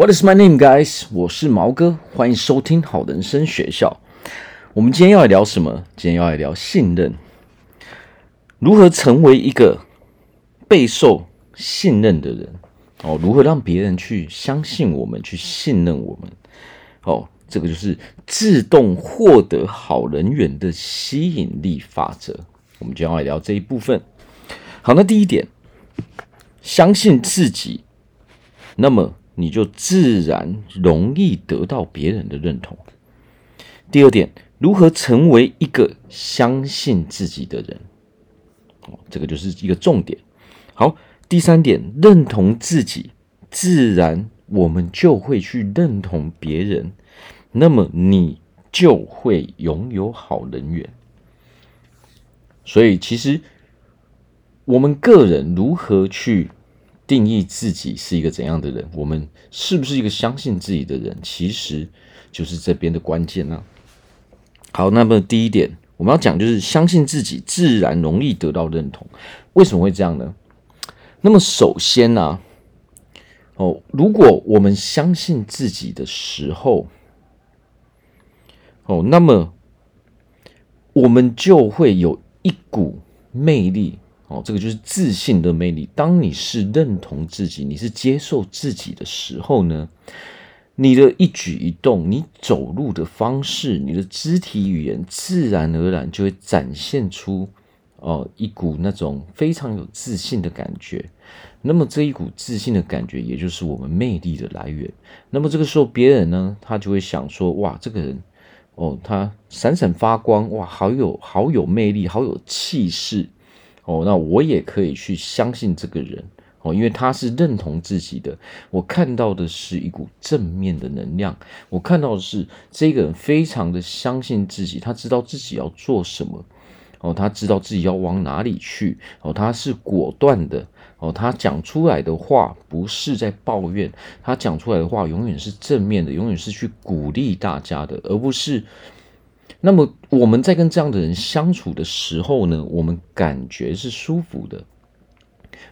What is my name, guys？我是毛哥，欢迎收听好人生学校。我们今天要来聊什么？今天要来聊信任，如何成为一个备受信任的人？哦，如何让别人去相信我们，去信任我们？哦，这个就是自动获得好人缘的吸引力法则。我们今天要来聊这一部分。好，那第一点，相信自己，那么你就自然容易得到别人的认同。第二点。如何成为一个相信自己的人？哦，这个就是一个重点。好，第三点，认同自己，自然我们就会去认同别人，那么你就会拥有好人缘。所以，其实我们个人如何去定义自己是一个怎样的人？我们是不是一个相信自己的人？其实就是这边的关键呢。好，那么第一点我们要讲就是相信自己，自然容易得到认同。为什么会这样呢？那么首先呢、啊，哦，如果我们相信自己的时候，哦，那么我们就会有一股魅力，哦，这个就是自信的魅力。当你是认同自己，你是接受自己的时候呢，你的一举一动，你走路的方式，你的肢体语言，自然而然就会展现出，哦、一股那种非常有自信的感觉。那么这一股自信的感觉，也就是我们魅力的来源。那么这个时候，别人呢，他就会想说：哇，这个人，哦，他闪闪发光，哇，好有好有魅力，好有气势。哦，那我也可以去相信这个人。哦，因为他是认同自己的，我看到的是一股正面的能量，我看到的是这个人非常的相信自己，他知道自己要做什么，哦，他知道自己要往哪里去，哦，他是果断的，哦，他讲出来的话不是在抱怨，他讲出来的话永远是正面的，永远是去鼓励大家的，而不是。那么我们在跟这样的人相处的时候呢，我们感觉是舒服的。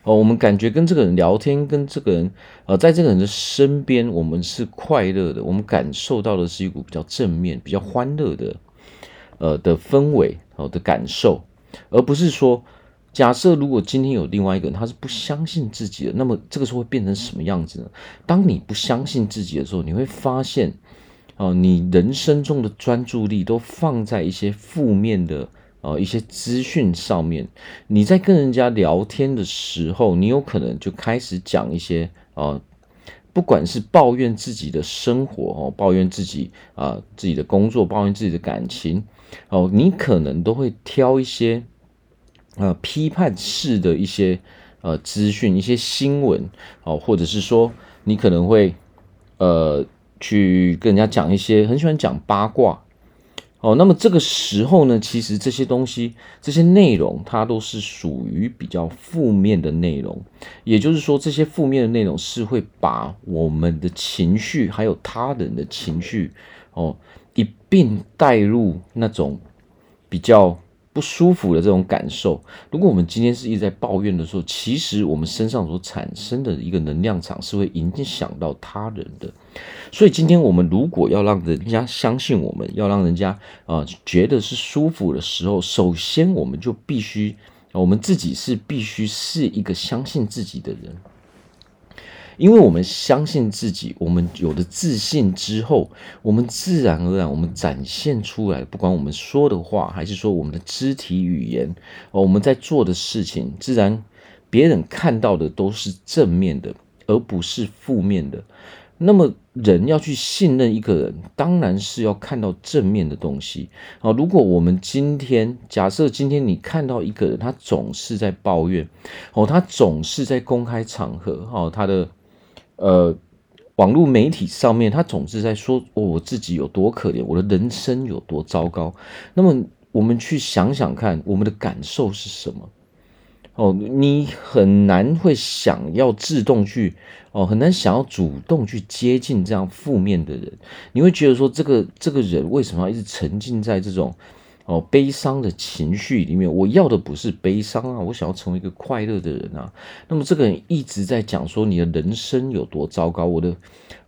哦，我们感觉跟这个人聊天，跟这个人，呃，在这个人的身边，我们是快乐的，我们感受到的是一股比较正面、比较欢乐的，呃的氛围，哦的感受，而不是说，假设如果今天有另外一个人，他是不相信自己的，那么这个时候会变成什么样子呢？当你不相信自己的时候，你会发现，哦，你人生中的专注力都放在一些负面的。呃，一些资讯上面，你在跟人家聊天的时候，你有可能就开始讲一些呃，不管是抱怨自己的生活哦，抱怨自己啊、自己的工作，抱怨自己的感情哦，你可能都会挑一些呃批判式的一些呃资讯，一些新闻哦，或者是说你可能会呃去跟人家讲一些很喜欢讲八卦。哦，那么这个时候呢，其实这些东西、这些内容，它都是属于比较负面的内容。也就是说，这些负面的内容是会把我们的情绪，还有他人的情绪，哦，一并带入那种比较。不舒服的这种感受，如果我们今天是一直在抱怨的时候，其实我们身上所产生的一个能量场是会影响到他人的。所以今天我们如果要让人家相信我们，要让人家啊、觉得是舒服的时候，首先我们就必须，我们自己是必须是一个相信自己的人。因为我们相信自己，我们有了自信之后，我们自然而然，我们展现出来，不管我们说的话，还是说我们的肢体语言，哦，我们在做的事情，自然别人看到的都是正面的，而不是负面的。那么，人要去信任一个人，当然是要看到正面的东西。哦，如果我们今天假设今天你看到一个人，他总是在抱怨，哦，他总是在公开场合，哦，他的。呃，网络媒体上面，他总是在说，我自己有多可怜，我的人生有多糟糕。那么，我们去想想看，我们的感受是什么？哦，你很难会想要自动去，哦，很难想要主动去接近这样负面的人。你会觉得说，这个这个人为什么要一直沉浸在这种，哦悲伤的情绪里面，我要的不是悲伤啊，我想要成为一个快乐的人啊。那么这个人一直在讲说你的人生有多糟糕，我的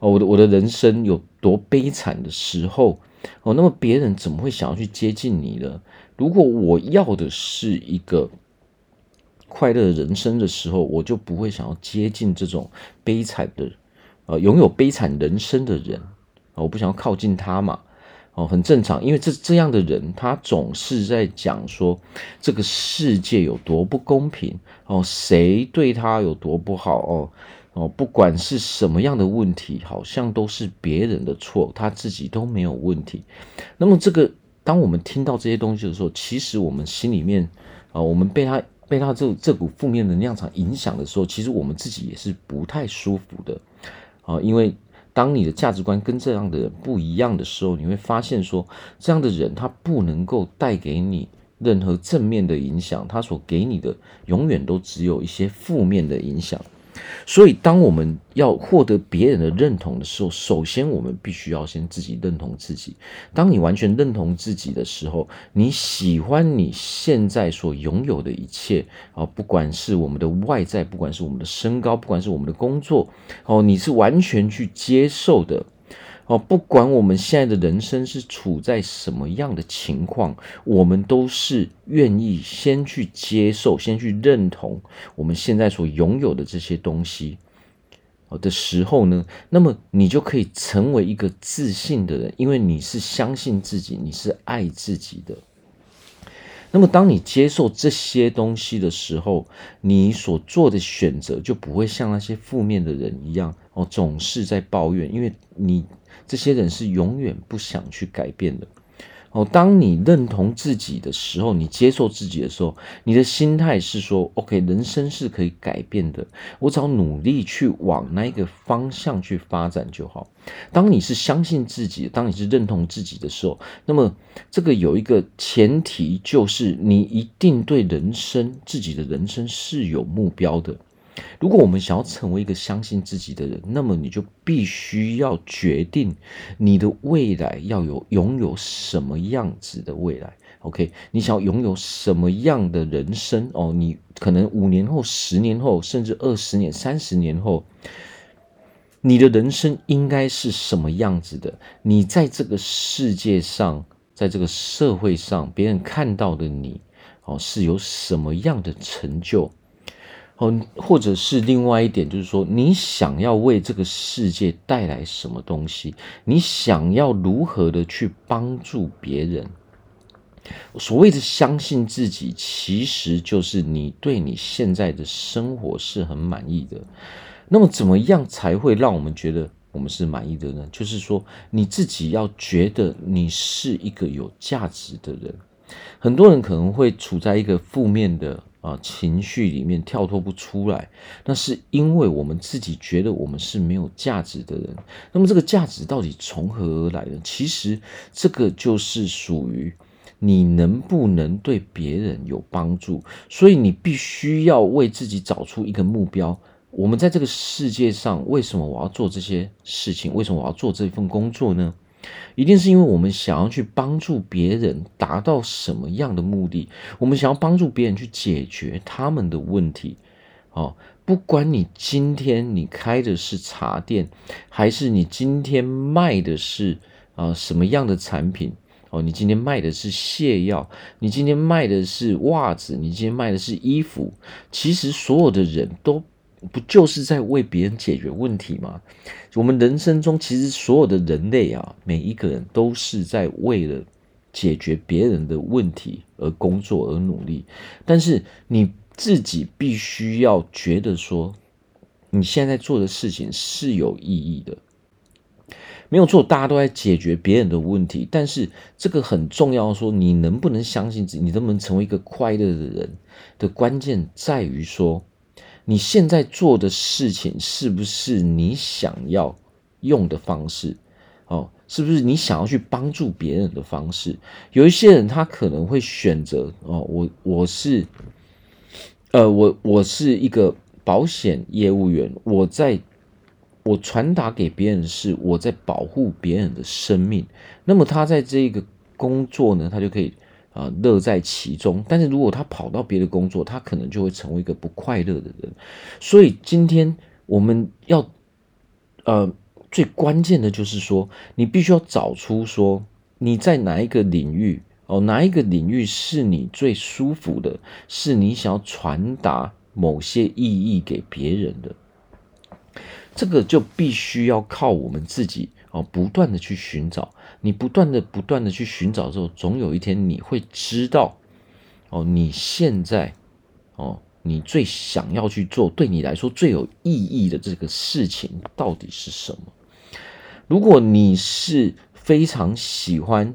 哦我的我的人生有多悲惨的时候，哦，那么别人怎么会想要去接近你呢？如果我要的是一个快乐人生的时候，我就不会想要接近这种悲惨的，呃，拥有悲惨人生的人。我不想要靠近他嘛，哦，很正常，因为这这样的人，他总是在讲说这个世界有多不公平哦，谁对他有多不好哦哦，不管是什么样的问题，好像都是别人的错，他自己都没有问题。那么，这个当我们听到这些东西的时候，其实我们心里面啊，我们被他被他这这股负面能量场影响的时候，其实我们自己也是不太舒服的啊，因为。当你的价值观跟这样的人不一样的时候，你会发现说，这样的人他不能够带给你任何正面的影响，他所给你的永远都只有一些负面的影响。所以，当我们要获得别人的认同的时候，首先我们必须要先自己认同自己。当你完全认同自己的时候，你喜欢你现在所拥有的一切啊，不管是我们的外在，不管是我们的身高，不管是我们的工作，哦，你是完全去接受的。哦，不管我们现在的人生是处在什么样的情况，我们都是愿意先去接受、先去认同我们现在所拥有的这些东西的时候呢，那么你就可以成为一个自信的人，因为你是相信自己，你是爱自己的。那么，当你接受这些东西的时候，你所做的选择就不会像那些负面的人一样哦，总是在抱怨，因为你。这些人是永远不想去改变的哦。当你认同自己的时候，你接受自己的时候，你的心态是说：“OK，人生是可以改变的，我只要努力去往那个方向去发展就好。”当你是相信自己，当你是认同自己的时候，那么这个有一个前提，就是你一定对人生、自己的人生是有目标的。如果我们想要成为一个相信自己的人，那么你就必须要决定你的未来要有拥有什么样子的未来。OK，你想要拥有什么样的人生？哦，你可能五年后、十年后，甚至二十年、三十年后，你的人生应该是什么样子的？你在这个世界上，在这个社会上，别人看到的你，哦，是有什么样的成就？哦，或者是另外一点，就是说，你想要为这个世界带来什么东西？你想要如何的去帮助别人？所谓的相信自己，其实就是你对你现在的生活是很满意的。那么，怎么样才会让我们觉得我们是满意的呢？就是说，你自己要觉得你是一个有价值的人。很多人可能会处在一个负面的。啊，情绪里面跳脱不出来，那是因为我们自己觉得我们是没有价值的人。那么这个价值到底从何而来呢？其实这个就是属于你能不能对别人有帮助。所以你必须要为自己找出一个目标。我们在这个世界上，为什么我要做这些事情？为什么我要做这份工作呢？一定是因为我们想要去帮助别人达到什么样的目的？我们想要帮助别人去解决他们的问题。哦，不管你今天你开的是茶店，还是你今天卖的是啊什么样的产品？哦，你今天卖的是泻药，你今天卖的是袜子，你今天卖的是衣服。其实所有的人都。不就是在为别人解决问题吗？我们人生中其实所有的人类啊，每一个人都是在为了解决别人的问题而工作而努力。但是你自己必须要觉得说，你现在做的事情是有意义的。没有错，大家都在解决别人的问题，但是这个很重要，说你能不能相信自己，你能不能成为一个快乐的人的关键在于说。你现在做的事情是不是你想要用的方式？哦，是不是你想要去帮助别人的方式？有一些人他可能会选择哦，我我是，呃，我我是一个保险业务员，我在我传达给别人是我在保护别人的生命。那么他在这个工作呢，他就可以啊乐在其中。但是如果他跑到别的工作，他可能就会成为一个不快乐的人。所以今天我们要呃最关键的就是说，你必须要找出说你在哪一个领域哦，哪一个领域是你最舒服的，是你想要传达某些意义给别人的。这个就必须要靠我们自己哦，不断的去寻找。你不断的、不断的去寻找之后，总有一天你会知道哦，你现在哦，你最想要去做，对你来说最有意义的这个事情到底是什么？如果你是非常喜欢，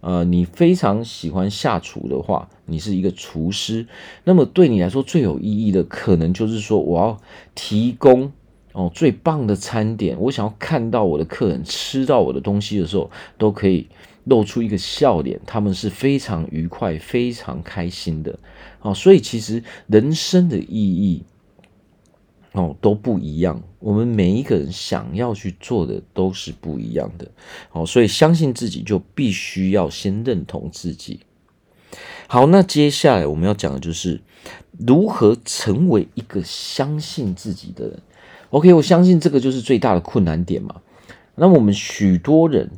呃，你非常喜欢下厨的话，你是一个厨师，那么对你来说最有意义的，可能就是说，我要提供。哦，最棒的餐点，我想要看到我的客人吃到我的东西的时候，都可以露出一个笑脸，他们是非常愉快、非常开心的。哦，所以其实人生的意义，哦，都不一样。我们每一个人想要去做的都是不一样的。哦，所以相信自己就必须要先认同自己。好，那接下来我们要讲的就是如何成为一个相信自己的人。OK，我相信这个就是最大的困难点嘛。那我们许多人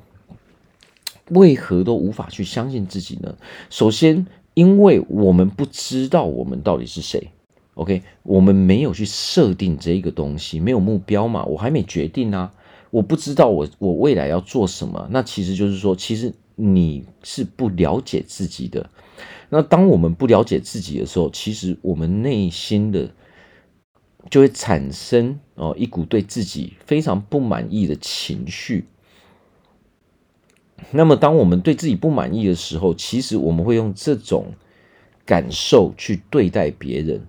为何都无法去相信自己呢？首先，因为我们不知道我们到底是谁。OK，我们没有去设定这一个东西，没有目标嘛。我还没决定啊，我不知道我我未来要做什么。那其实就是说，其实你是不了解自己的。那当我们不了解自己的时候，其实我们内心的。就会产生哦一股对自己非常不满意的情绪。那么，当我们对自己不满意的时候，其实我们会用这种感受去对待别人。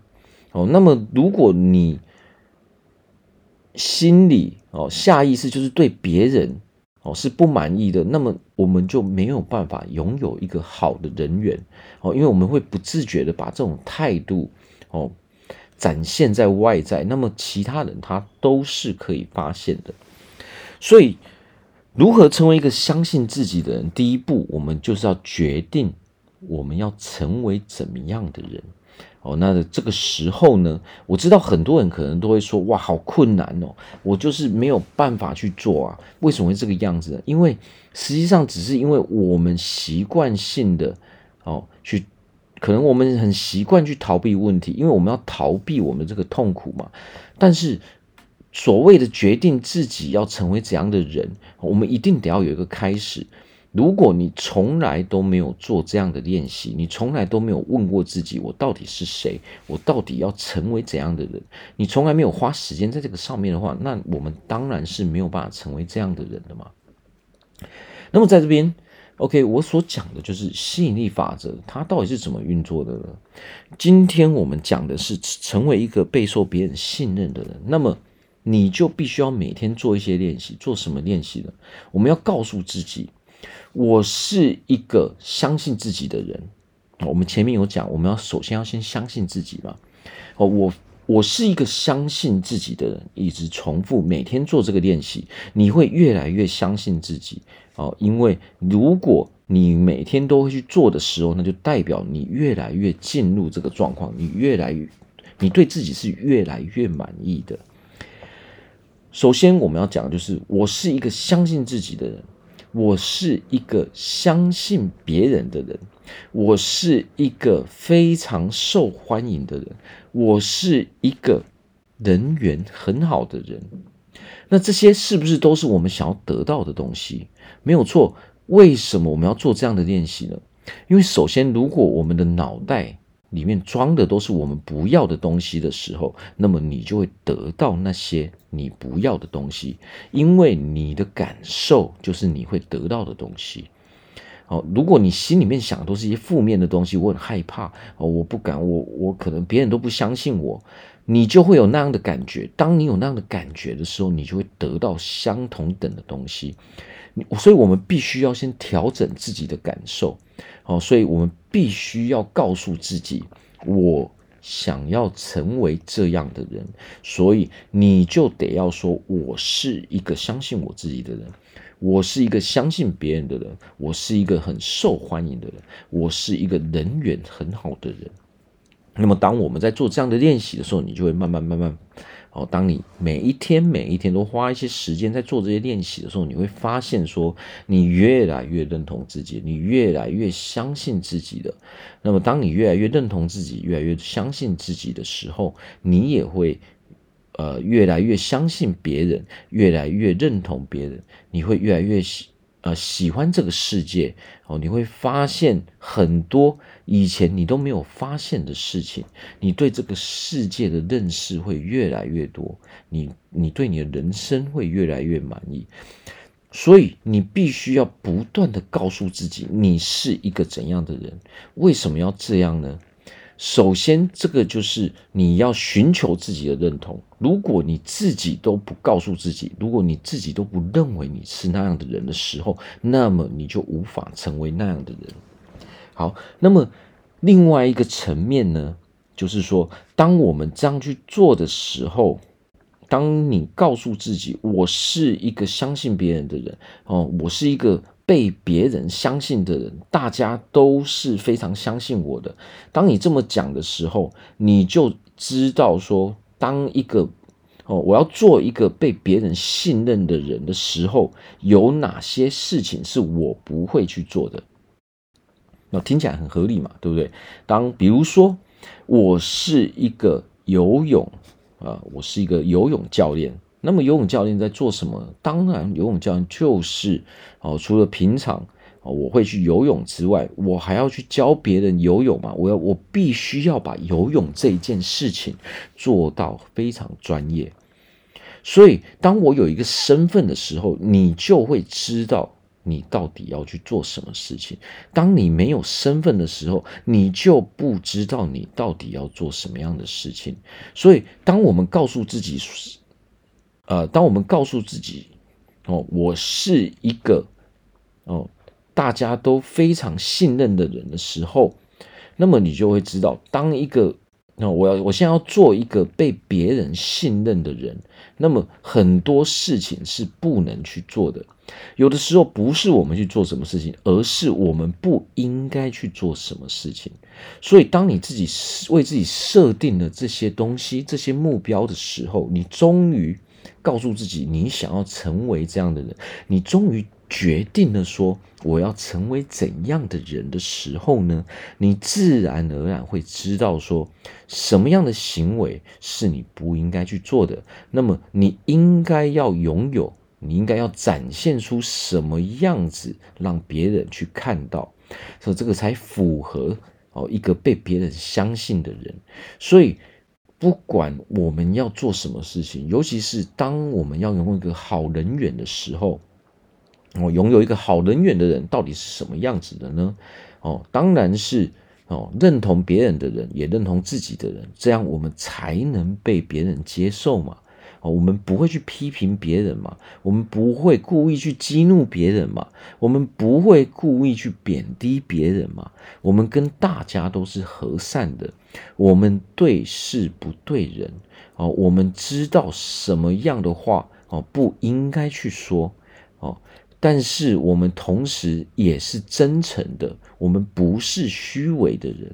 哦，那么如果你心里哦下意识就是对别人哦是不满意的，那么我们就没有办法拥有一个好的人缘哦，因为我们会不自觉的把这种态度哦。展现在外在，那么其他人他都是可以发现的。所以，如何成为一个相信自己的人？第一步，我们就是要决定我们要成为怎么样的人。哦，那这个时候呢，我知道很多人可能都会说：“哇，好困难哦，我就是没有办法去做啊。”为什么会这个样子呢？因为实际上只是因为我们习惯性的哦去。可能我们很习惯去逃避问题，因为我们要逃避我们这个痛苦嘛。但是所谓的决定自己要成为怎样的人，我们一定得要有一个开始。如果你从来都没有做这样的练习，你从来都没有问过自己，我到底是谁？我到底要成为怎样的人？你从来没有花时间在这个上面的话，那我们当然是没有办法成为这样的人的嘛。那么在这边。OK，我所讲的就是吸引力法则，它到底是怎么运作的呢？今天我们讲的是成为一个备受别人信任的人，那么你就必须要每天做一些练习。做什么练习呢？我们要告诉自己，我是一个相信自己的人。我们前面有讲，我们要首先要先相信自己嘛。哦，我我是一个相信自己的人，一直重复每天做这个练习，你会越来越相信自己。哦，因为如果你每天都会去做的时候，那就代表你越来越进入这个状况，你越来越，你对自己是越来越满意的。首先，我们要讲的就是，我是一个相信自己的人，我是一个相信别人的人，我是一个非常受欢迎的人，我是一个人缘很好的人。那这些是不是都是我们想要得到的东西？没有错。为什么我们要做这样的练习呢？因为首先，如果我们的脑袋里面装的都是我们不要的东西的时候，那么你就会得到那些你不要的东西。因为你的感受就是你会得到的东西。哦，如果你心里面想的都是一些负面的东西，我很害怕哦，我不敢，我我可能别人都不相信我。你就会有那样的感觉，当你有那样的感觉的时候，你就会得到相同等的东西。所以，我们必须要先调整自己的感受。好，所以我们必须要告诉自己，我想要成为这样的人。所以，你就得要说，我是一个相信我自己的人。我是一个相信别人的人，我是一个很受欢迎的人，我是一个人缘很好的人。那么，当我们在做这样的练习的时候，你就会慢慢慢慢。哦，当你每一天每一天都花一些时间在做这些练习的时候，你会发现说，你越来越认同自己，你越来越相信自己的。那么，当你越来越认同自己，越来越相信自己的时候，你也会呃越来越相信别人，越来越认同别人，你会越来越呃喜欢这个世界。哦，你会发现很多。以前你都没有发现的事情，你对这个世界的认识会越来越多，你你对你的人生会越来越满意，所以你必须要不断的告诉自己，你是一个怎样的人？为什么要这样呢？首先，这个就是你要寻求自己的认同。如果你自己都不告诉自己，如果你自己都不认为你是那样的人的时候，那么你就无法成为那样的人。好，那么另外一个层面呢，就是说，当我们这样去做的时候，当你告诉自己，我是一个相信别人的人，哦，我是一个被别人相信的人，大家都是非常相信我的。当你这么讲的时候，你就知道说，当一个哦，我要做一个被别人信任的人的时候，有哪些事情是我不会去做的。那听起来很合理嘛，对不对？当比如说，我是一个游泳啊，我是一个游泳教练。那么游泳教练在做什么？当然，游泳教练就是哦，除了平常哦我会去游泳之外，我还要去教别人游泳嘛。我要我必须要把游泳这一件事情做到非常专业。所以，当我有一个身份的时候，你就会知道。你到底要去做什么事情？当你没有身份的时候，你就不知道你到底要做什么样的事情。所以，当我们告诉自己，呃，当我们告诉自己，哦，我是一个哦，大家都非常信任的人的时候，那么你就会知道，当一个。那我要，我现在要做一个被别人信任的人，那么很多事情是不能去做的。有的时候不是我们去做什么事情，而是我们不应该去做什么事情。所以，当你自己为自己设定了这些东西、这些目标的时候，你终于告诉自己，你想要成为这样的人，你终于。决定了说我要成为怎样的人的时候呢，你自然而然会知道说什么样的行为是你不应该去做的。那么你应该要拥有，你应该要展现出什么样子，让别人去看到，所以这个才符合哦一个被别人相信的人。所以不管我们要做什么事情，尤其是当我们要拥有一个好人缘的时候。哦，拥有一个好人缘的人到底是什么样子的呢？哦，当然是哦，认同别人的人，也认同自己的人，这样我们才能被别人接受嘛。哦，我们不会去批评别人嘛，我们不会故意去激怒别人嘛，我们不会故意去贬低别人嘛。我们跟大家都是和善的，我们对事不对人。哦，我们知道什么样的话哦不应该去说哦。但是我们同时也是真诚的，我们不是虚伪的人。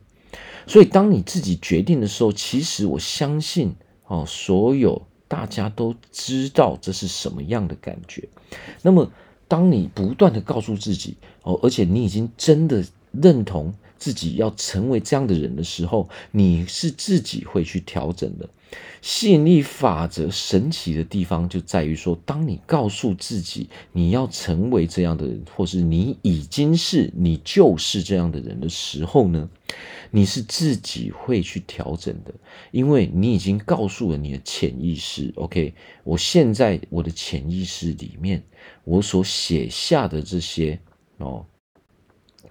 所以当你自己决定的时候，其实我相信哦，所有大家都知道这是什么样的感觉。那么，当你不断的告诉自己哦，而且你已经真的认同自己要成为这样的人的时候，你是自己会去调整的。吸引力法则神奇的地方就在于说，当你告诉自己你要成为这样的人，或是你已经是你就是这样的人的时候呢，你是自己会去调整的，因为你已经告诉了你的潜意识，OK，我现在我的潜意识里面，我所写下的这些哦。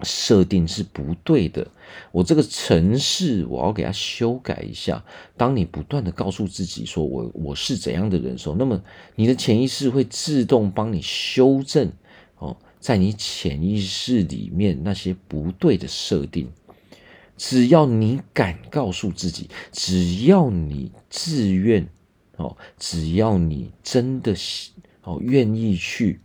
设定是不对的，我这个程式我要给它修改一下。当你不断的告诉自己说我我是怎样的人的时候，那么你的潜意识会自动帮你修正哦，在你潜意识里面那些不对的设定。只要你敢告诉自己，只要你自愿哦，只要你真的哦愿意去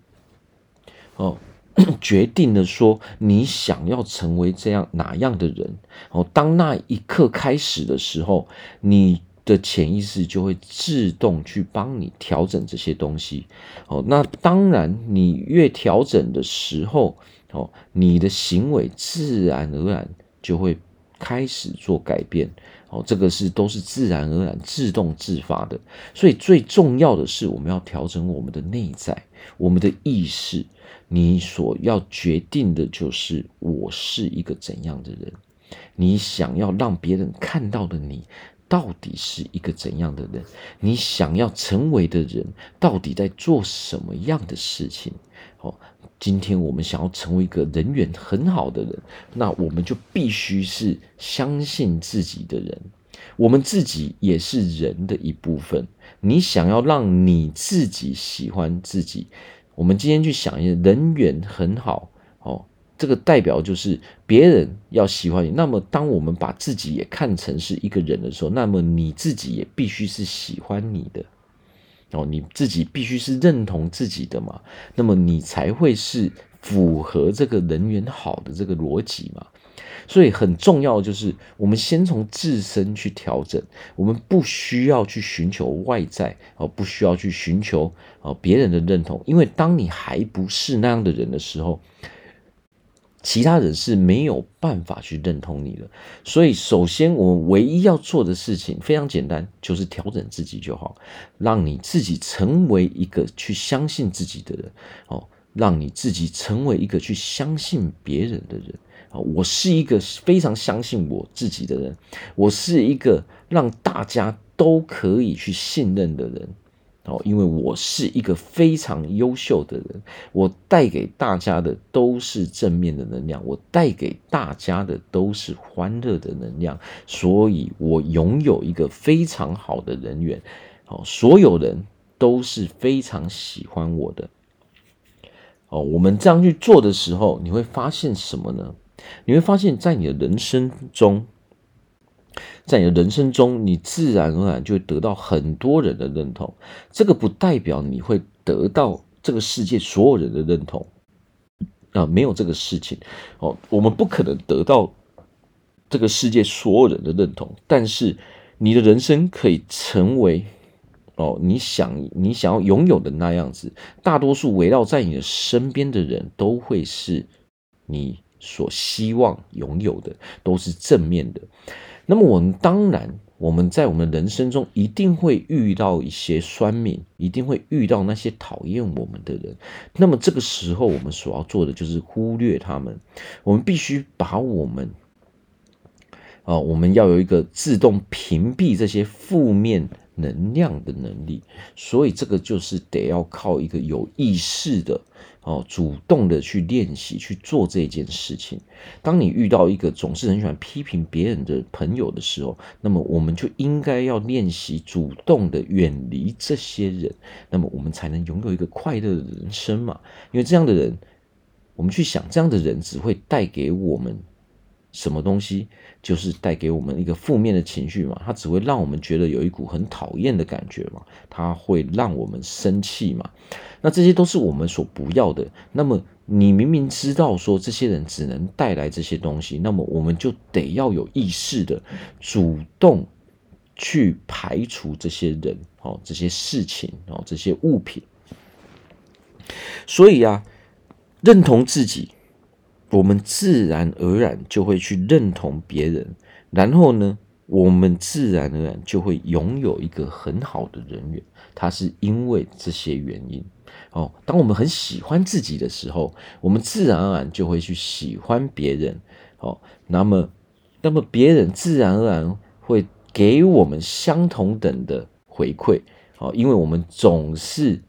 哦，决定了说你想要成为这样哪样的人哦。当那一刻开始的时候，你的潜意识就会自动去帮你调整这些东西哦。那当然，你越调整的时候哦，你的行为自然而然就会开始做改变。哦，这个是都是自然而然、自动自发的，所以最重要的是，我们要调整我们的内在，我们的意识。你所要决定的就是，我是一个怎样的人？你想要让别人看到的你，到底是一个怎样的人？你想要成为的人，到底在做什么样的事情？哦，今天我们想要成为一个人缘很好的人，那我们就必须是相信自己的人。我们自己也是人的一部分。你想要让你自己喜欢自己，我们今天去想一下，人缘很好哦，这个代表就是别人要喜欢你。那么，当我们把自己也看成是一个人的时候，那么你自己也必须是喜欢你的。哦，你自己必须是认同自己的嘛，那么你才会是符合这个人缘好的这个逻辑嘛。所以很重要的就是，我们先从自身去调整，我们不需要去寻求外在，哦，不需要去寻求哦别人的认同，因为当你还不是那样的人的时候。其他人是没有办法去认同你的，所以首先我们唯一要做的事情非常简单，就是调整自己就好，让你自己成为一个去相信自己的人，哦，让你自己成为一个去相信别人的人，我是一个非常相信我自己的人，我是一个让大家都可以去信任的人。哦，因为我是一个非常优秀的人，我带给大家的都是正面的能量，我带给大家的都是欢乐的能量，所以我拥有一个非常好的人缘。哦，所有人都是非常喜欢我的。哦，我们这样去做的时候，你会发现什么呢？你会发现在你的人生中。在你的人生中，你自然而然就会得到很多人的认同。这个不代表你会得到这个世界所有人的认同啊，没有这个事情哦。我们不可能得到这个世界所有人的认同，但是你的人生可以成为哦，你想你想要拥有的那样子。大多数围绕在你的身边的人都会是你所希望拥有的，都是正面的。那么我们当然，我们在我们的人生中一定会遇到一些酸民，一定会遇到那些讨厌我们的人。那么这个时候，我们所要做的就是忽略他们。我们必须把我们，啊，我们要有一个自动屏蔽这些负面能量的能力。所以这个就是得要靠一个有意识的。哦，主动的去练习去做这件事情。当你遇到一个总是很喜欢批评别人的朋友的时候，那么我们就应该要练习主动的远离这些人，那么我们才能拥有一个快乐的人生嘛。因为这样的人，我们去想，这样的人只会带给我们什么东西？就是带给我们一个负面的情绪嘛。它只会让我们觉得有一股很讨厌的感觉嘛。它会让我们生气嘛。那这些都是我们所不要的。那么你明明知道说这些人只能带来这些东西，那么我们就得要有意识的主动去排除这些人、哦这些事情、哦这些物品。所以啊，认同自己，我们自然而然就会去认同别人，然后呢，我们自然而然就会拥有一个很好的人缘。它是因为这些原因。哦，当我们很喜欢自己的时候，我们自然而然就会去喜欢别人。哦，那么，那么别人自然而然会给我们相同等的回馈。哦，因为我们总是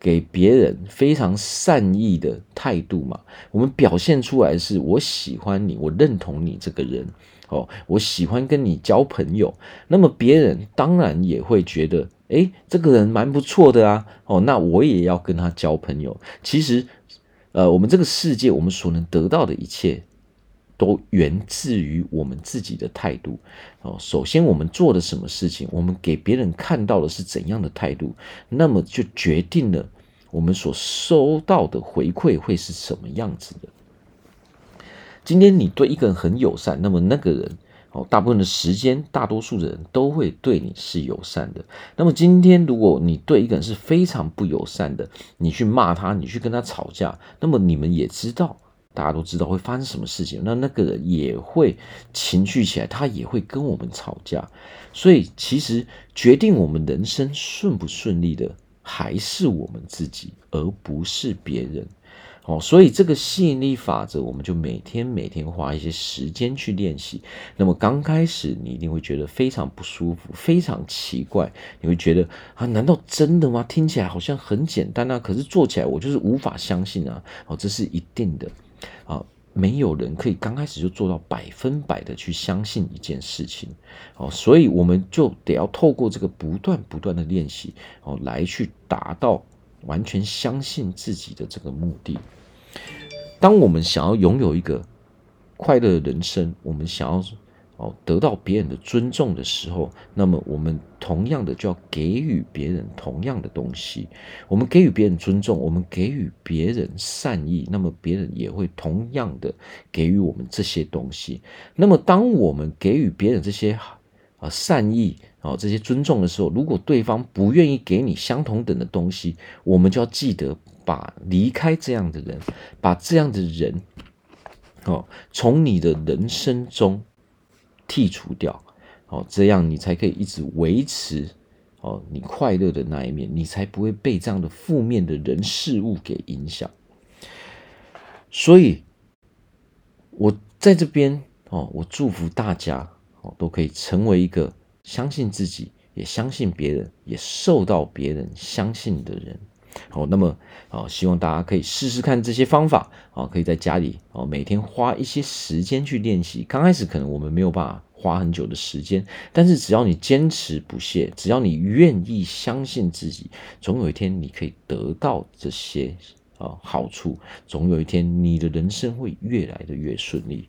给别人非常善意的态度嘛，我们表现出来是我喜欢你，我认同你这个人。哦，我喜欢跟你交朋友。那么别人当然也会觉得。诶，这个人蛮不错的啊，哦，那我也要跟他交朋友。其实，呃，我们这个世界，我们所能得到的一切，都源自于我们自己的态度。哦，首先我们做的什么事情，我们给别人看到的是怎样的态度，那么就决定了我们所收到的回馈会是什么样子的？今天你对一个人很友善，那么那个人哦，大部分的时间，大多数的人都会对你是友善的。那么今天如果你对一个人是非常不友善的，你去骂他，你去跟他吵架，那么你们也知道，大家都知道会发生什么事情，那那个人也会情绪起来，他也会跟我们吵架。所以其实决定我们人生顺不顺利的，还是我们自己，而不是别人。哦，所以这个吸引力法则，我们就每天每天花一些时间去练习。那么刚开始，你一定会觉得非常不舒服，非常奇怪。你会觉得啊，难道真的吗？听起来好像很简单啊，可是做起来我就是无法相信啊。哦，这是一定的啊，没有人可以刚开始就做到百分百的去相信一件事情。哦，所以我们就得要透过这个不断不断的练习，哦，来去达到。完全相信自己的这个目的。当我们想要拥有一个快乐的人生，我们想要哦得到别人的尊重的时候，那么我们同样的就要给予别人同样的东西。我们给予别人尊重，我们给予别人善意，那么别人也会同样的给予我们这些东西。那么当我们给予别人这些啊善意，啊，这些尊重的时候，如果对方不愿意给你相同等的东西，我们就要记得把离开这样的人，把这样的人，哦，从你的人生中剔除掉，哦，这样你才可以一直维持哦你快乐的那一面，你才不会被这样的负面的人事物给影响。所以，我在这边哦，我祝福大家哦，都可以成为一个。相信自己，也相信别人，也受到别人相信的人。好，那么啊，希望大家可以试试看这些方法啊，可以在家里啊每天花一些时间去练习。刚开始可能我们没有办法花很久的时间，但是只要你坚持不懈，只要你愿意相信自己，总有一天你可以得到这些啊好处。总有一天你的人生会越来的越顺利。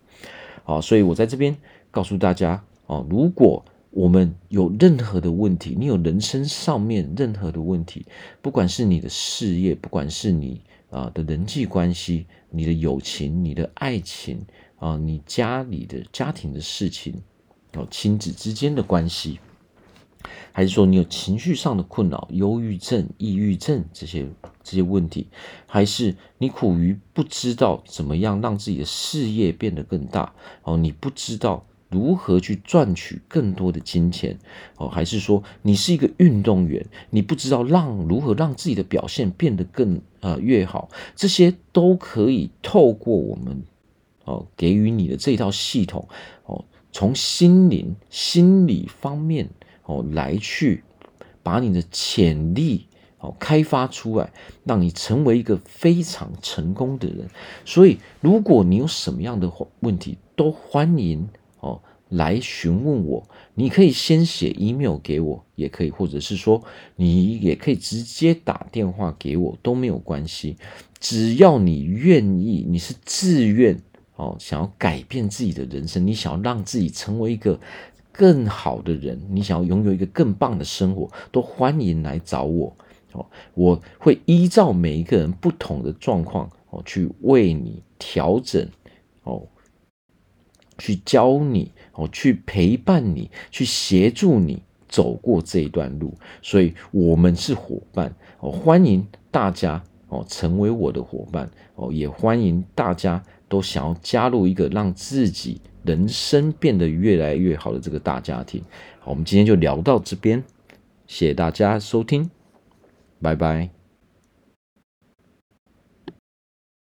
好，所以我在这边告诉大家啊，如果我们有任何的问题，你有人生上面任何的问题，不管是你的事业，不管是你啊的人际关系，你的友情，你的爱情啊，你家里的家庭的事情，哦，亲子之间的关系，还是说你有情绪上的困扰，忧郁症、抑郁症这些这些问题，还是你苦于不知道怎么样让自己的事业变得更大，哦，你不知道。如何去赚取更多的金钱？哦，还是说你是一个运动员，你不知道让如何让自己的表现变得更呃越好？这些都可以透过我们哦给予你的这套系统哦，从心灵心理方面哦来去把你的潜力哦开发出来，让你成为一个非常成功的人。所以，如果你有什么样的问题，都欢迎。来询问我，你可以先写 email 给我，也可以，或者是说你也可以直接打电话给我，都没有关系。只要你愿意，你是自愿哦，想要改变自己的人生，你想要让自己成为一个更好的人，你想要拥有一个更棒的生活，都欢迎来找我哦。我会依照每一个人不同的状况哦，去为你调整哦。去教你哦，去陪伴你，去协助你走过这一段路，所以我们是伙伴哦，欢迎大家哦成为我的伙伴哦，也欢迎大家都想要加入一个让自己人生变得越来越好的这个大家庭。好，我们今天就聊到这边，谢谢大家收听，拜拜。